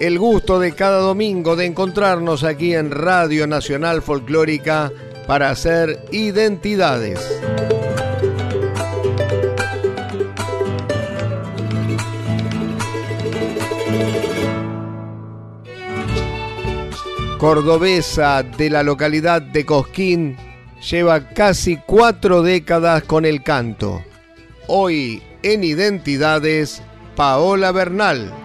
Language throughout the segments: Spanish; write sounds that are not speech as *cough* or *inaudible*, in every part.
El gusto de cada domingo de encontrarnos aquí en Radio Nacional Folclórica para hacer identidades. Cordobesa de la localidad de Cosquín lleva casi cuatro décadas con el canto. Hoy en Identidades, Paola Bernal.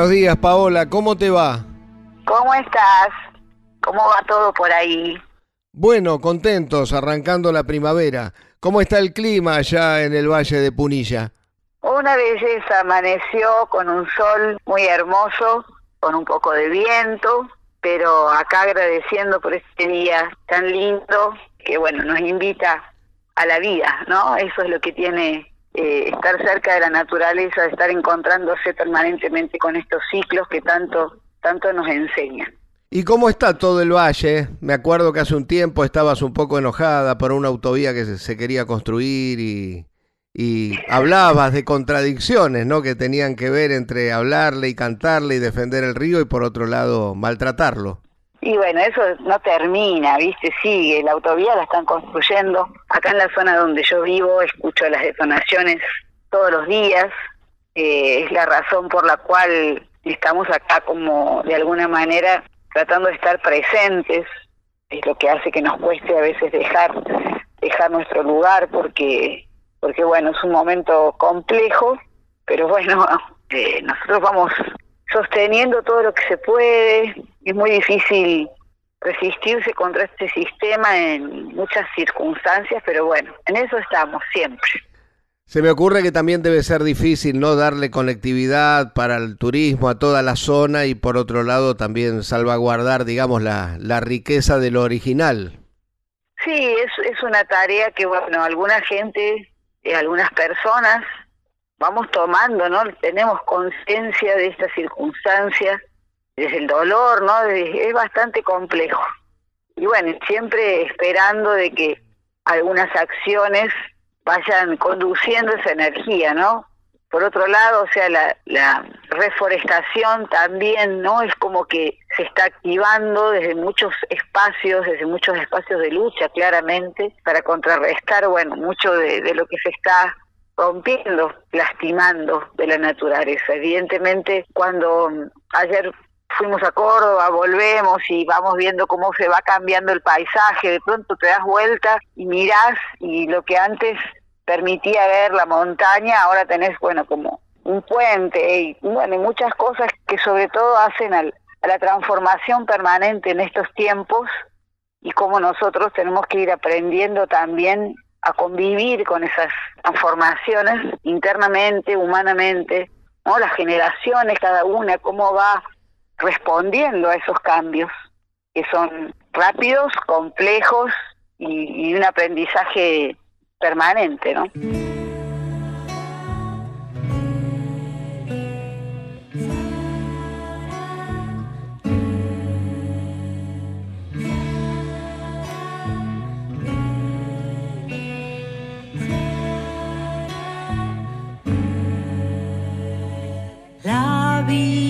Buenos días, Paola. ¿Cómo te va? ¿Cómo estás? ¿Cómo va todo por ahí? Bueno, contentos, arrancando la primavera. ¿Cómo está el clima allá en el Valle de Punilla? Una belleza, amaneció con un sol muy hermoso, con un poco de viento, pero acá agradeciendo por este día tan lindo que bueno, nos invita a la vida, ¿no? Eso es lo que tiene eh, estar cerca de la naturaleza, estar encontrándose permanentemente con estos ciclos que tanto, tanto nos enseñan. ¿Y cómo está todo el valle? Me acuerdo que hace un tiempo estabas un poco enojada por una autovía que se, quería construir y, y hablabas de contradicciones, ¿no? Que tenían que ver entre hablarle y cantarle y defender el río y por otro lado maltratarlo. Y bueno, eso no termina, ¿viste? Sigue, la autovía la están construyendo. Acá en la zona donde yo vivo escucho las detonaciones todos los días. Eh, es la razón por la cual estamos acá como de alguna manera tratando de estar presentes. Es lo que hace que nos cueste a veces dejar dejar nuestro lugar porque porque bueno es un momento complejo pero bueno *laughs* eh, nosotros vamos sosteniendo todo lo que se puede. Es muy difícil resistirse contra este sistema en muchas circunstancias, pero bueno, en eso estamos siempre. Se me ocurre que también debe ser difícil no darle conectividad para el turismo a toda la zona y por otro lado también salvaguardar, digamos, la, la riqueza de lo original. Sí, es, es una tarea que, bueno, alguna gente, eh, algunas personas vamos tomando, ¿no? Tenemos conciencia de esta circunstancia, desde el dolor, ¿no? Es bastante complejo. Y bueno, siempre esperando de que algunas acciones vayan conduciendo esa energía, ¿no? Por otro lado, o sea, la, la reforestación también, ¿no? Es como que se está activando desde muchos espacios, desde muchos espacios de lucha, claramente, para contrarrestar, bueno, mucho de, de lo que se está rompiendo, lastimando de la naturaleza. Evidentemente, cuando ayer fuimos a Córdoba, volvemos y vamos viendo cómo se va cambiando el paisaje, de pronto te das vuelta y mirás y lo que antes permitía ver la montaña, ahora tenés, bueno, como un puente y, bueno, muchas cosas que sobre todo hacen a la transformación permanente en estos tiempos y cómo nosotros tenemos que ir aprendiendo también a convivir con esas transformaciones internamente, humanamente, ¿no? Las generaciones, cada una, cómo va respondiendo a esos cambios, que son rápidos, complejos y, un aprendizaje permanente, ¿no? La vida.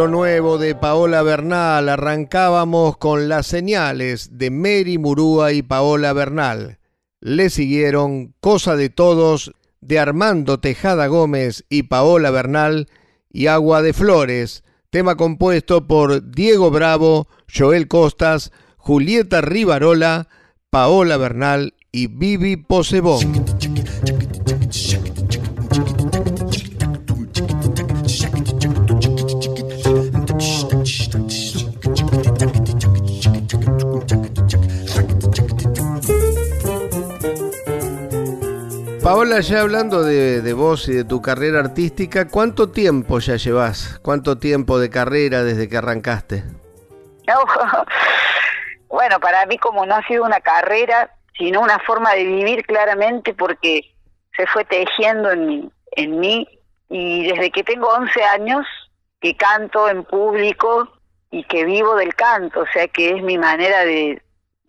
Lo nuevo de Paola Bernal arrancábamos con las señales de Mary Murúa y Paola Bernal. Le siguieron Cosa de Todos de Armando Tejada Gómez y Paola Bernal y Agua de Flores, tema compuesto por Diego Bravo, Joel Costas, Julieta Rivarola, Paola Bernal y Vivi Posebón. Paola, ya hablando de, vos y de tu carrera artística, ¿cuánto tiempo ya llevas? ¿Cuánto tiempo de carrera desde que arrancaste? *laughs* bueno, para mí como no ha sido una carrera, sino una forma de vivir claramente porque se fue tejiendo en mí y desde que tengo 11 años que canto en público y que vivo del canto, o sea que es mi manera de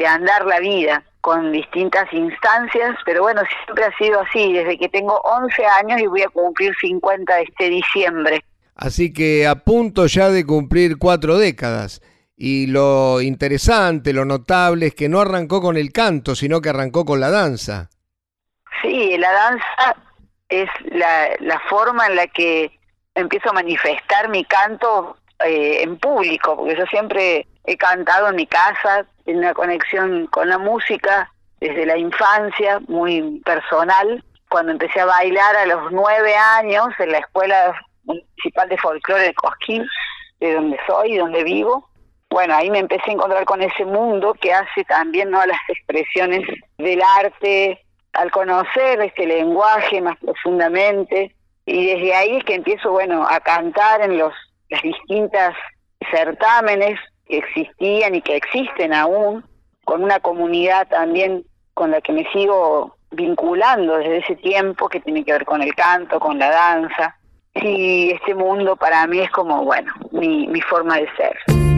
andar la vida con distintas instancias, pero bueno, siempre ha sido así, desde que tengo 11 años y voy a cumplir 50 este diciembre. Así que a punto ya de cumplir cuatro décadas. Y lo interesante, lo notable es que no arrancó con el canto, sino que arrancó con la danza. Sí, la danza es la, la forma en la que empiezo a manifestar mi canto eh, en público, porque yo siempre he cantado en mi casa, en una conexión con la música desde la infancia, muy personal. Cuando empecé a bailar a los nueve años en la Escuela Municipal de Folclore de Cosquín, de donde soy, donde vivo, bueno, ahí me empecé a encontrar con ese mundo que hace también ¿no? las expresiones del arte, al conocer este lenguaje más profundamente, y desde ahí es que empiezo, bueno, a cantar en los las distintas certámenes existían y que existen aún, con una comunidad también con la que me sigo vinculando desde ese tiempo, que tiene que ver con el canto, con la danza. Y este mundo para mí es como, bueno, mi, mi forma de ser.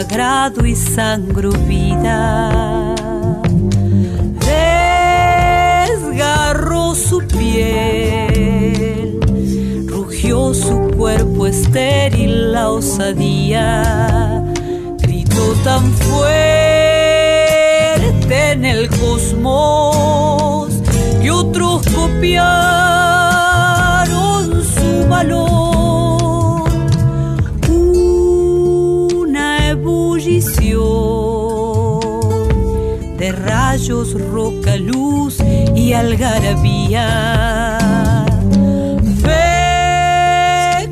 Sagrado y sangro vida. Desgarró su piel, rugió su cuerpo estéril la osadía, gritó tan fuerte en el cosmos que copiaron su valor. de rayos, roca, luz y algarabía.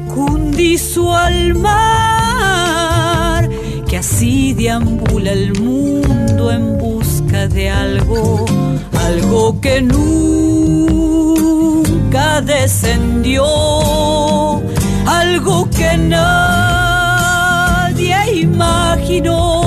Fecundizo al mar que así deambula el mundo en busca de algo, algo que nunca descendió, algo que nadie imaginó.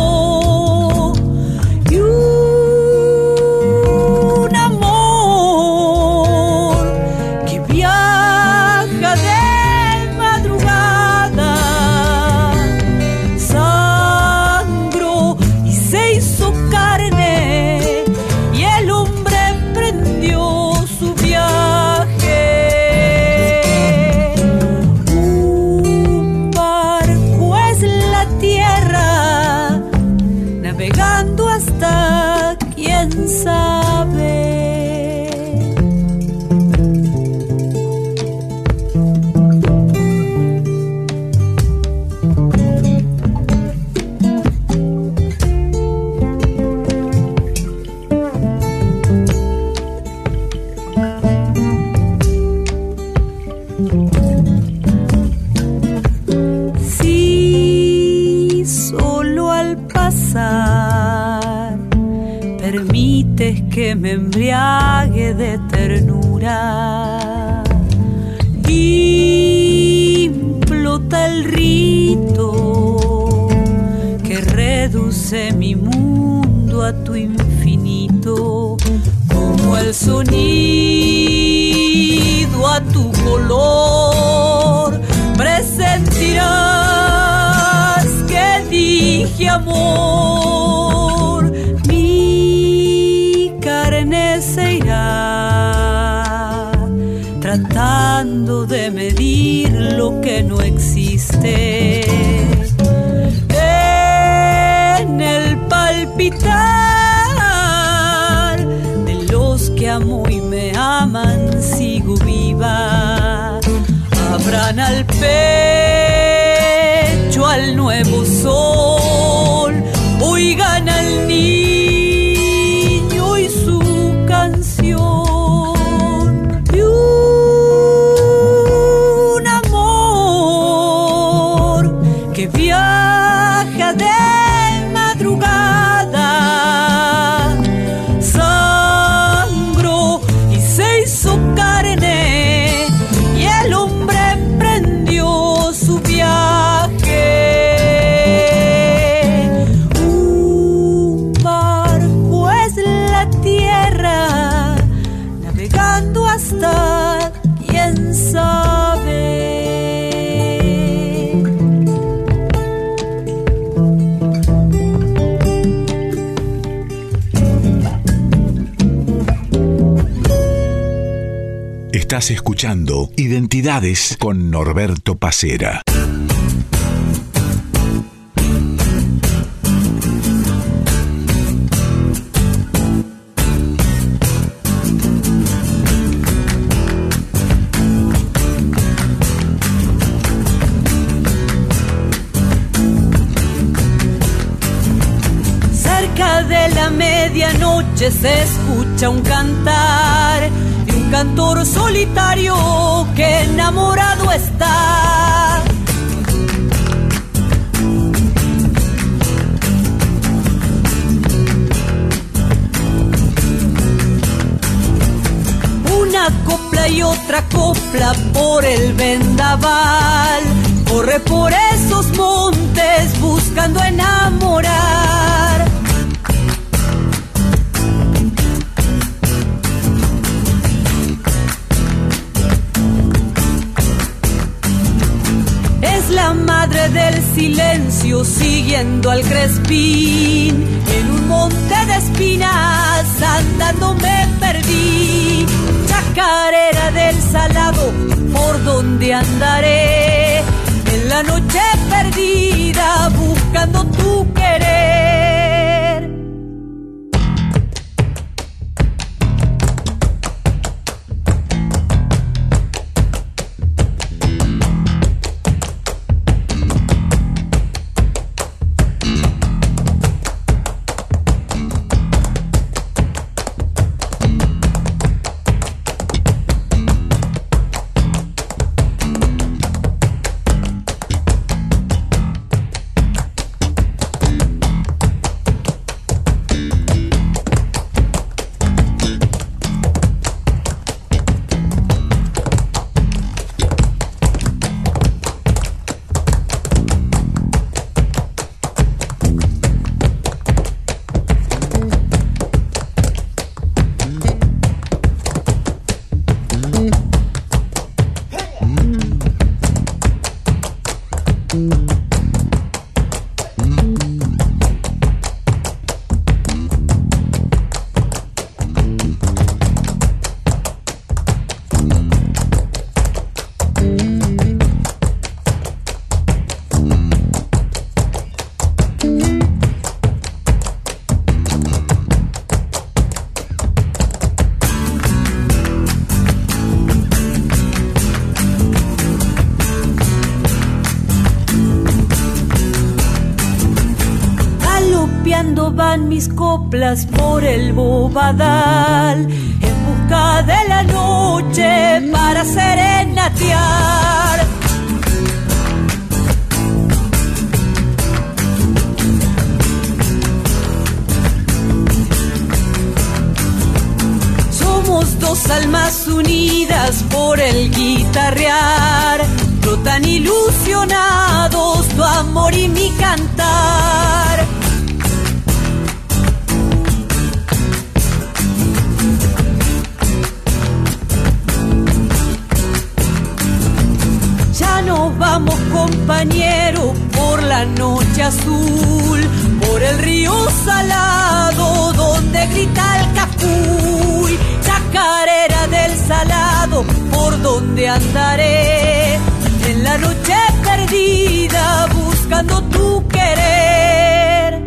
Me embriague de ternura. Implota el rito que reduce mi mundo a tu infinito, como el sonido a tu color. Presentirás que dije amor que no existe. En el palpitar de los que amo y me aman, sigo viva. Abran al pecho al nuevo sol, Estás escuchando Identidades con Norberto Pacera. Cerca de la medianoche se escucha un cantar cantor solitario que enamorado está. Una copla y otra copla por el vendaval, corre por esos montes buscando enamorar. Del silencio siguiendo al crespín. En un monte de espinas andando me perdí. Chacarera del salado, por donde andaré. En la noche perdida buscando tu nada. Compañero por la noche azul, por el río salado donde grita el capuy, chacarera del salado por donde andaré, en la noche perdida buscando tu querer.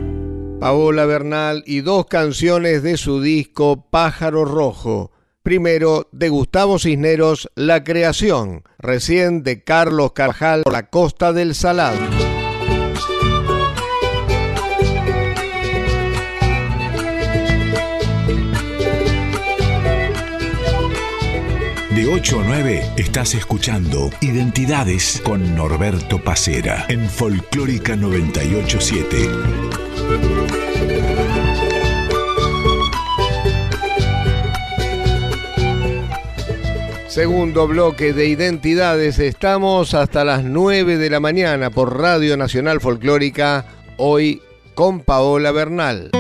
Paola Bernal y dos canciones de su disco Pájaro Rojo Primero, de Gustavo Cisneros, La Creación, recién de Carlos Carjal, La Costa del Salado. De 8 a 9 estás escuchando Identidades con Norberto Pacera en Folclórica 987. Segundo bloque de identidades, estamos hasta las 9 de la mañana por Radio Nacional Folclórica, hoy con Paola Bernal.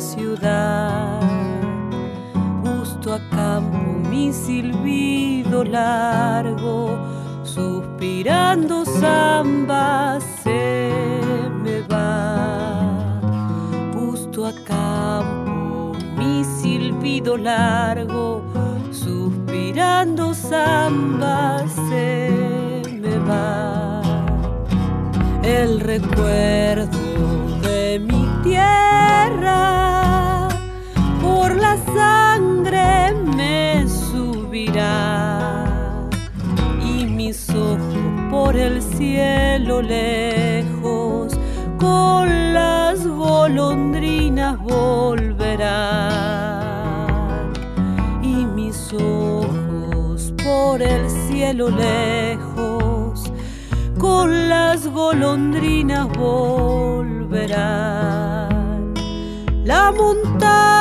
Ciudad. Justo a campo mi silbido largo, suspirando samba se me va. Justo a campo mi silbido largo, suspirando samba se me va. El recuerdo de mi tierra sangre me subirá y mis ojos por el cielo lejos con las golondrinas volverán y mis ojos por el cielo lejos con las golondrinas volverán. La montaña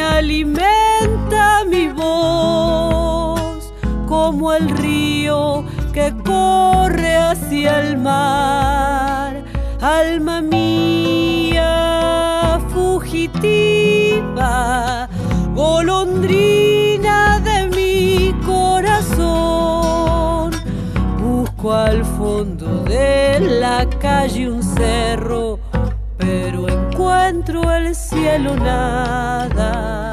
alimenta mi voz como el río que corre hacia el mar. Alma mía fugitiva, golondrina de mi corazón. Busco al fondo de la calle un cerro, encuentro el cielo nada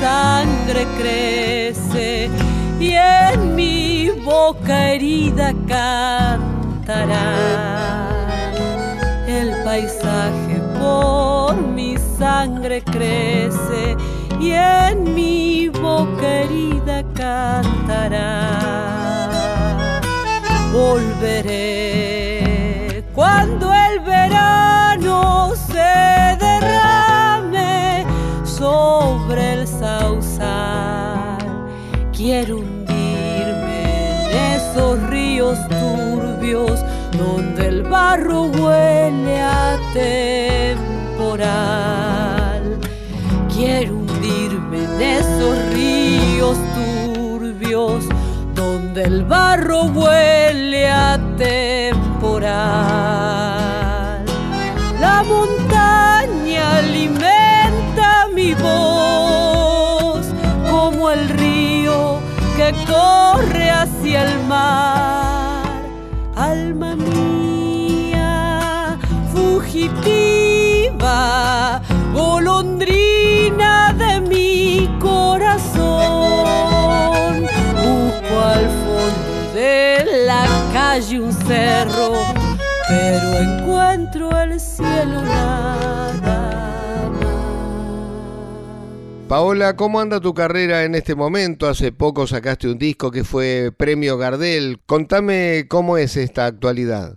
sangre crece y en mi boca herida cantará. El paisaje por mi sangre crece y en mi donde el barro huele a temporal. Quiero hundirme en esos ríos turbios donde el barro huele a temporal. La montaña alimenta mi voz como el río que corre hacia el mar. Calle un cerro, pero encuentro el cielo nada más. Paola, ¿cómo anda tu carrera en este momento? Hace poco sacaste un disco que fue Premio Gardel. Contame cómo es esta actualidad.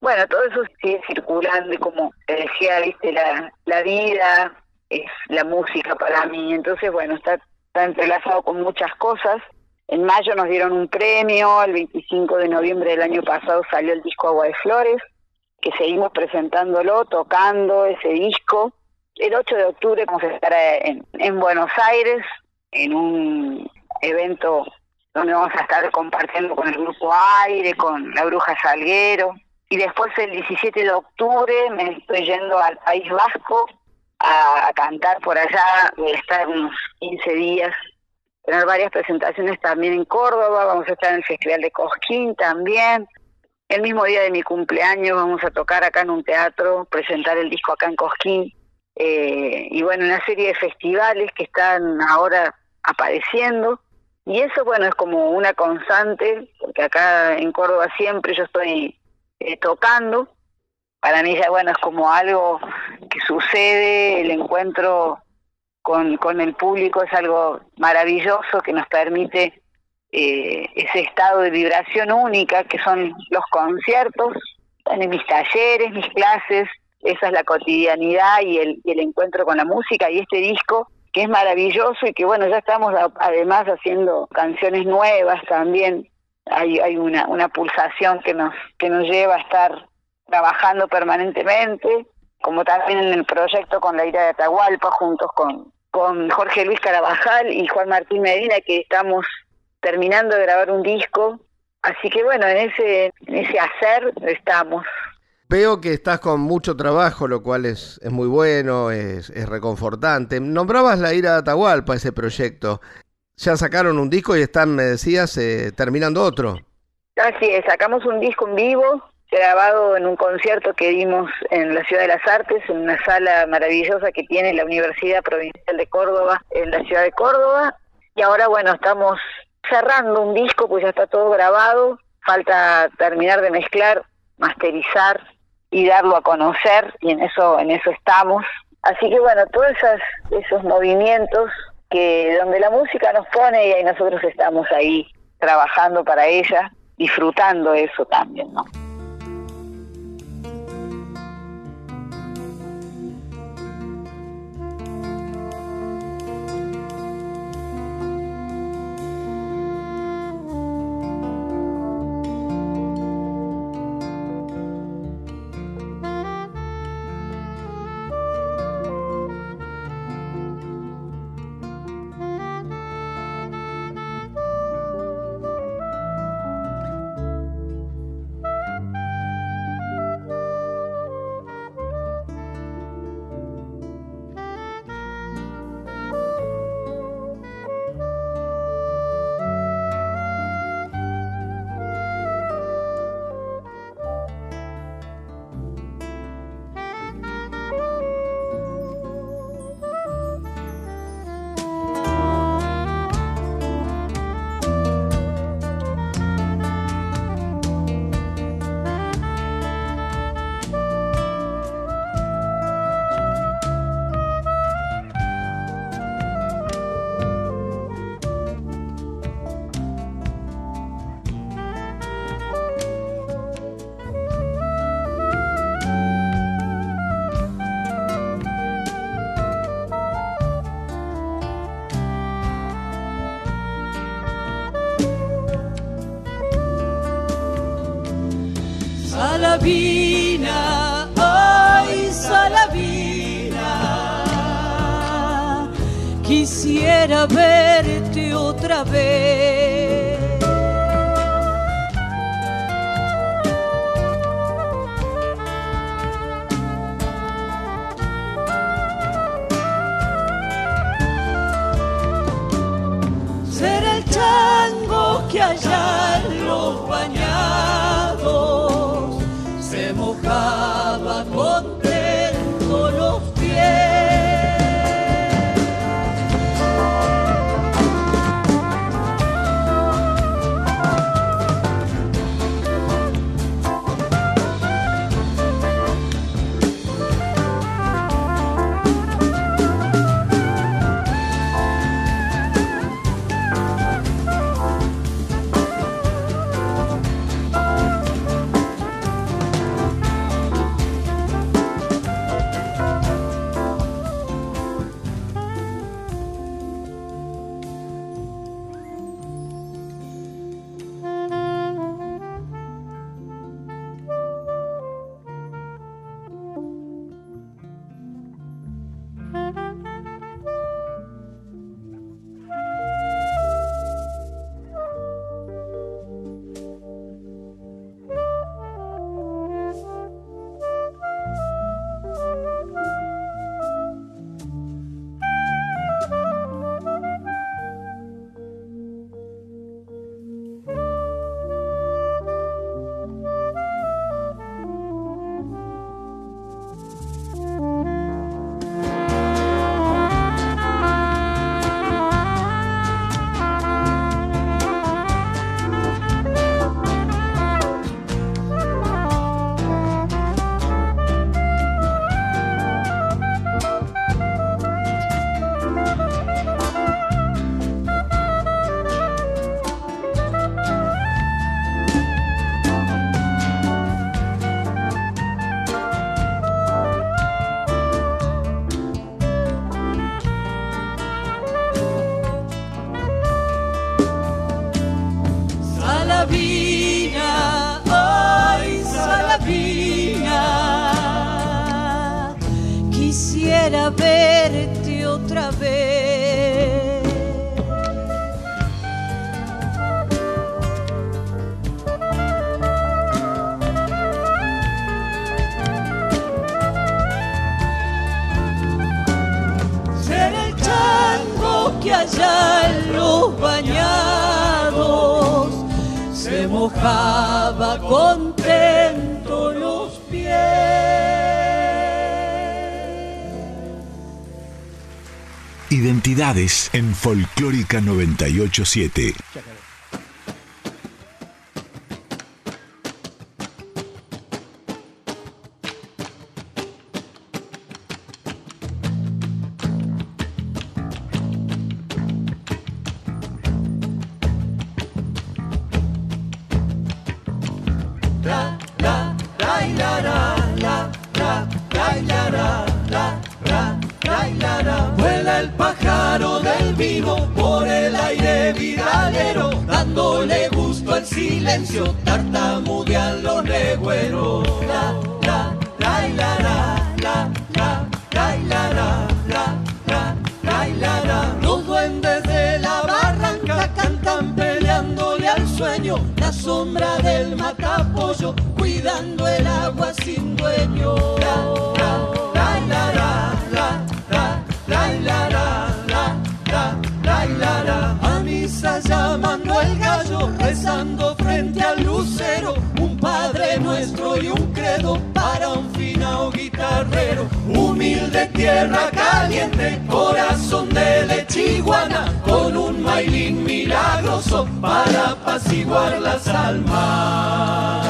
Bueno, todo eso sigue circulando y como te decía, viste, la, la vida es la música para mí. Entonces, bueno, está, está entrelazado con muchas cosas. En mayo nos dieron un premio, el 25 de noviembre del año pasado salió el disco Agua de Flores, que seguimos presentándolo, tocando ese disco. El 8 de octubre vamos a estar en, en Buenos Aires, en un evento donde vamos a estar compartiendo con el grupo Aire, con la Bruja Salguero. Y después el 17 de octubre me estoy yendo al País Vasco a, a cantar por allá, voy a estar unos 15 días, tener varias presentaciones también en Córdoba, vamos a estar en el Festival de Cosquín también. El mismo día de mi cumpleaños vamos a tocar acá en un teatro, presentar el disco acá en Cosquín. Eh, y bueno, una serie de festivales que están ahora apareciendo. Y eso, bueno, es como una constante, porque acá en Córdoba siempre yo estoy eh, tocando. Para mí ya, bueno, es como algo que sucede, el encuentro con, con el público es algo maravilloso que nos permite eh, ese estado de vibración única que son los conciertos, en mis talleres, mis clases, esa es la cotidianidad y el, el encuentro con la música y este disco que es maravilloso y que bueno, ya estamos además haciendo canciones nuevas también. Hay, hay una, una pulsación que nos, que nos lleva a estar trabajando permanentemente, como también en el proyecto con la ira de Atahualpa, juntos con, con Jorge Luis Carabajal y Juan Martín Medina, que estamos terminando de grabar un disco. Así que bueno, en ese, en ese hacer estamos. Veo que estás con mucho trabajo, lo cual es, es muy bueno, es, es reconfortante. Nombrabas la ira de Atahualpa, ese proyecto. Ya sacaron un disco y están, me decías, eh, terminando otro. Así es, sacamos un disco en vivo, grabado en un concierto que dimos en la Ciudad de las Artes, en una sala maravillosa que tiene la Universidad Provincial de Córdoba, en la ciudad de Córdoba. Y ahora, bueno, estamos cerrando un disco, pues ya está todo grabado. Falta terminar de mezclar, masterizar y darlo a conocer y en eso en eso estamos así que bueno todos esos esos movimientos que donde la música nos pone y ahí nosotros estamos ahí trabajando para ella disfrutando eso también no verte otra vez. Mojaba contento los pies. Identidades en Folclórica 987. milagroso para apaciguar las almas.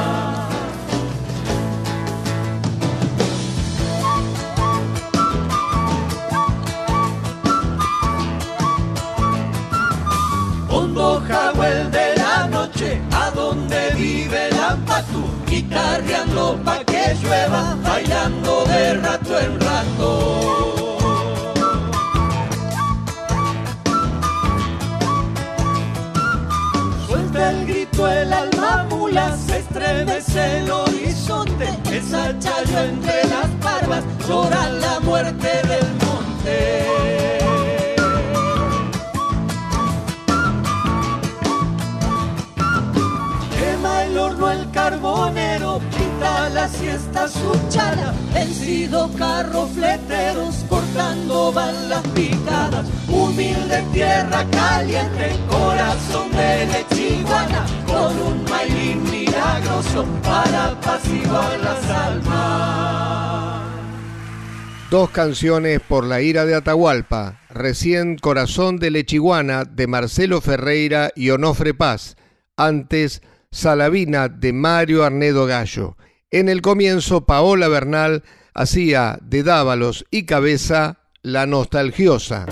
Hondo Jawel de la noche, a donde vive la patu, guitarreando pa' que llueva, bailando de rato en rato. ves el horizonte, es hachayo entre las barbas, llora la muerte del monte. Quema el horno el carbonero, pinta la siesta su chala, vencido carro fleteros, cortando balas picadas, humilde tierra caliente, corazón de lechiguana, con un mailín canciones por la ira de Atahualpa, recién Corazón de Lechiguana de Marcelo Ferreira y Onofre Paz, antes Salavina de Mario Arnedo Gallo. En el comienzo Paola Bernal hacía de Dávalos y Cabeza la nostalgiosa.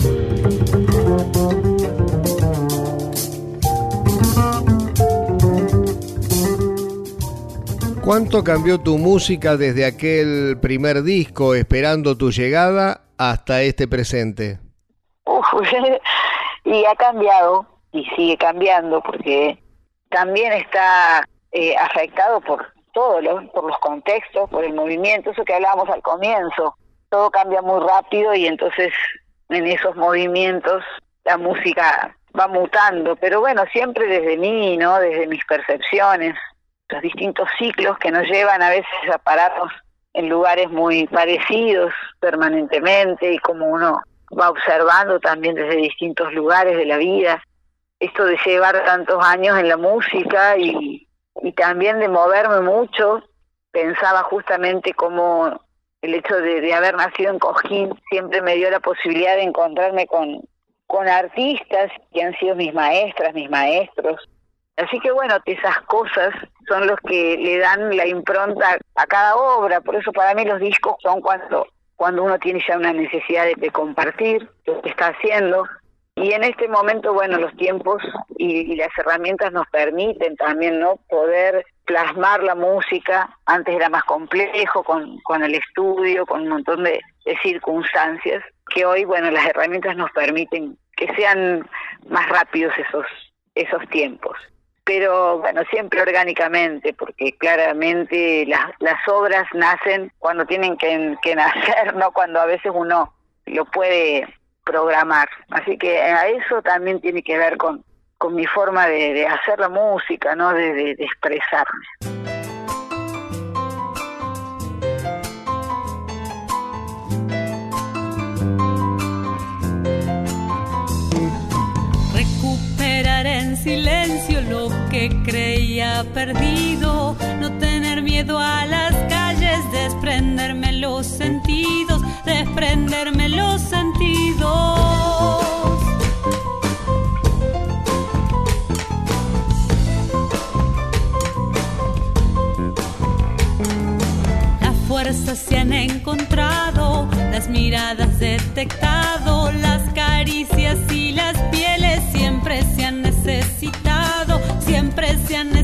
¿Cuánto cambió tu música desde aquel primer disco, Esperando tu llegada, hasta este presente? Uf, *laughs* y ha cambiado y sigue cambiando porque también está eh, afectado por todo, por los contextos, por el movimiento, eso que hablábamos al comienzo. Todo cambia muy rápido y entonces en esos movimientos la música va mutando, pero bueno, siempre desde mí, ¿no? Desde mis percepciones los distintos ciclos que nos llevan a veces a pararnos en lugares muy parecidos permanentemente y como uno va observando también desde distintos lugares de la vida. Esto de llevar tantos años en la música y, también de moverme mucho, pensaba justamente como el hecho de, de, haber nacido en Cojín siempre me dio la posibilidad de encontrarme con, con artistas que han sido mis maestras, mis maestros, Así que bueno, esas cosas son los que le dan la impronta a cada obra, por eso para mí los discos son cuando cuando uno tiene ya una necesidad de, compartir lo que está haciendo. Y en este momento, bueno, los tiempos y, las herramientas nos permiten también, ¿no? Poder plasmar la música. Antes era más complejo con, con el estudio, con un montón de, de circunstancias, que hoy, bueno, las herramientas nos permiten que sean más rápidos esos, esos tiempos pero bueno, siempre orgánicamente, porque claramente las, las obras nacen cuando tienen que, nacer, *laughs* no cuando a veces uno lo puede programar. Así que a eso también tiene que ver con, con mi forma de, hacer la música, ¿no? de, de expresarme. silencio lo que creía perdido, no tener miedo a las calles, desprenderme los sentidos, desprenderme los sentidos. Las fuerzas se han encontrado, las miradas detectado, las caricias y las siempre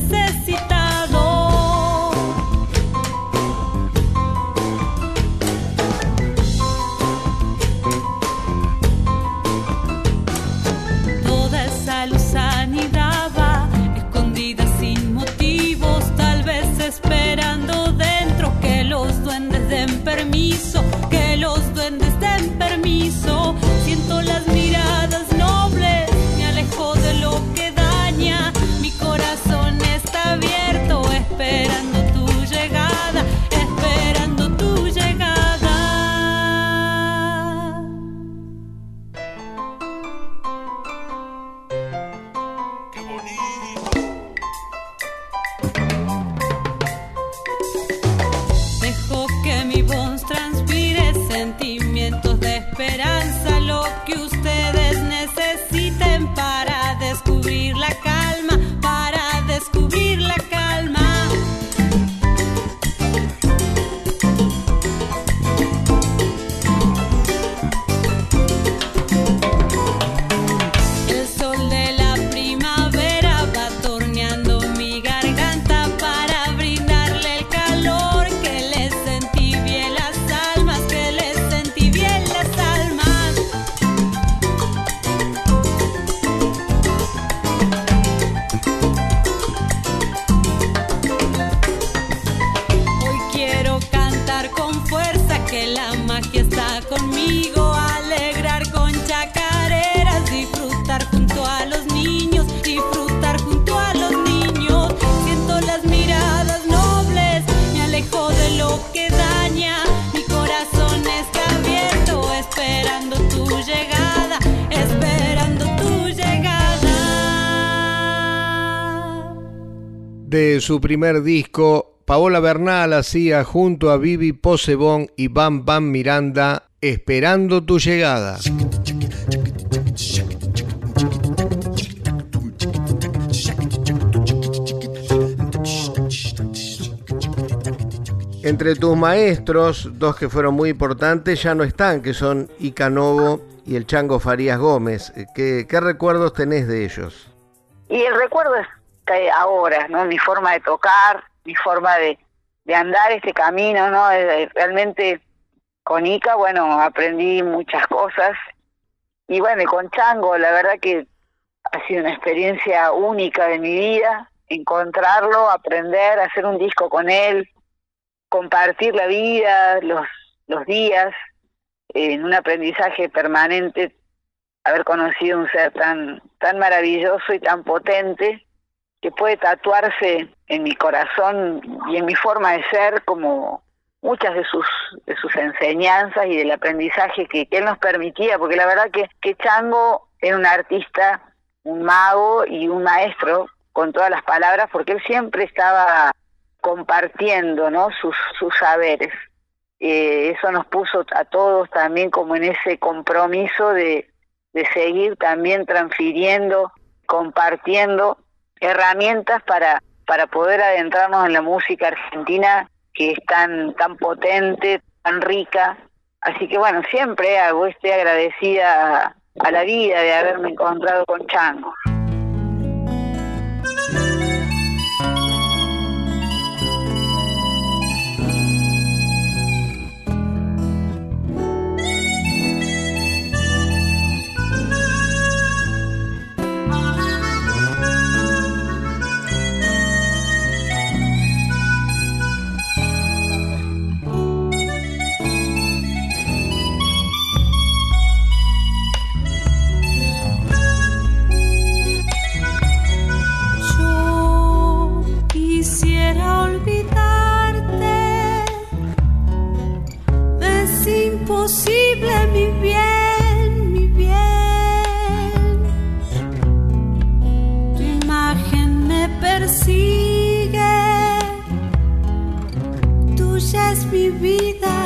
su primer disco, Paola Bernal hacía junto a Vivi Posebón y Bam Bam Miranda Esperando tu llegada. Entre tus maestros, dos que fueron muy importantes, ya no están, que son Ica Novo y el Chango Farías Gómez. ¿Qué, recuerdos tenés de ellos? Y el recuerdo es ahora, ¿no? Mi forma de tocar, mi forma de, de andar este camino, ¿no? Eh, Realmente con Ica, bueno, aprendí muchas cosas. Y bueno, con Chango, la verdad que ha sido una experiencia única de mi vida, encontrarlo, aprender, hacer un disco con él, compartir la vida, los, los días, eh, en un aprendizaje permanente, haber conocido un ser tan, tan maravilloso y tan potente que puede tatuarse en mi corazón y en mi forma de ser como muchas de sus de sus enseñanzas y del aprendizaje que, él nos permitía, porque la verdad que, que Chango era un artista, un mago y un maestro con todas las palabras, porque él siempre estaba compartiendo ¿no? sus, sus saberes. Eh, eso nos puso a todos también como en ese compromiso de, de seguir también transfiriendo, compartiendo herramientas para, para poder adentrarnos en la música argentina que es tan, tan potente, tan rica. Así que bueno, siempre hago este agradecida a la vida de haberme encontrado con Chango. imposible, mi bien, mi bien. Tu imagen me persigue, tuya es mi vida.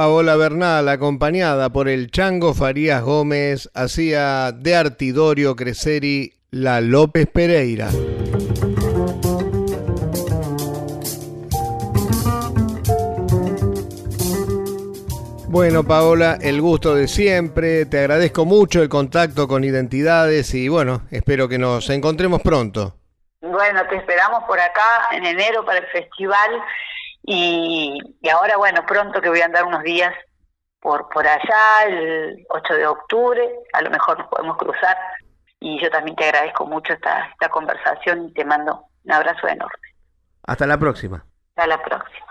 Paola Bernal, acompañada por el Chango Farías Gómez, hacía de Artidorio Creseri la López Pereira. Bueno, Paola, el gusto de siempre. Te agradezco mucho el contacto con Identidades y bueno, espero que nos encontremos pronto. Bueno, te esperamos por acá en enero para el festival y, ahora, bueno, pronto que voy a andar unos días por, por allá, el 8 de octubre, a lo mejor nos podemos cruzar y yo también te agradezco mucho esta, esta conversación y te mando un abrazo enorme. Hasta la próxima. Hasta la próxima.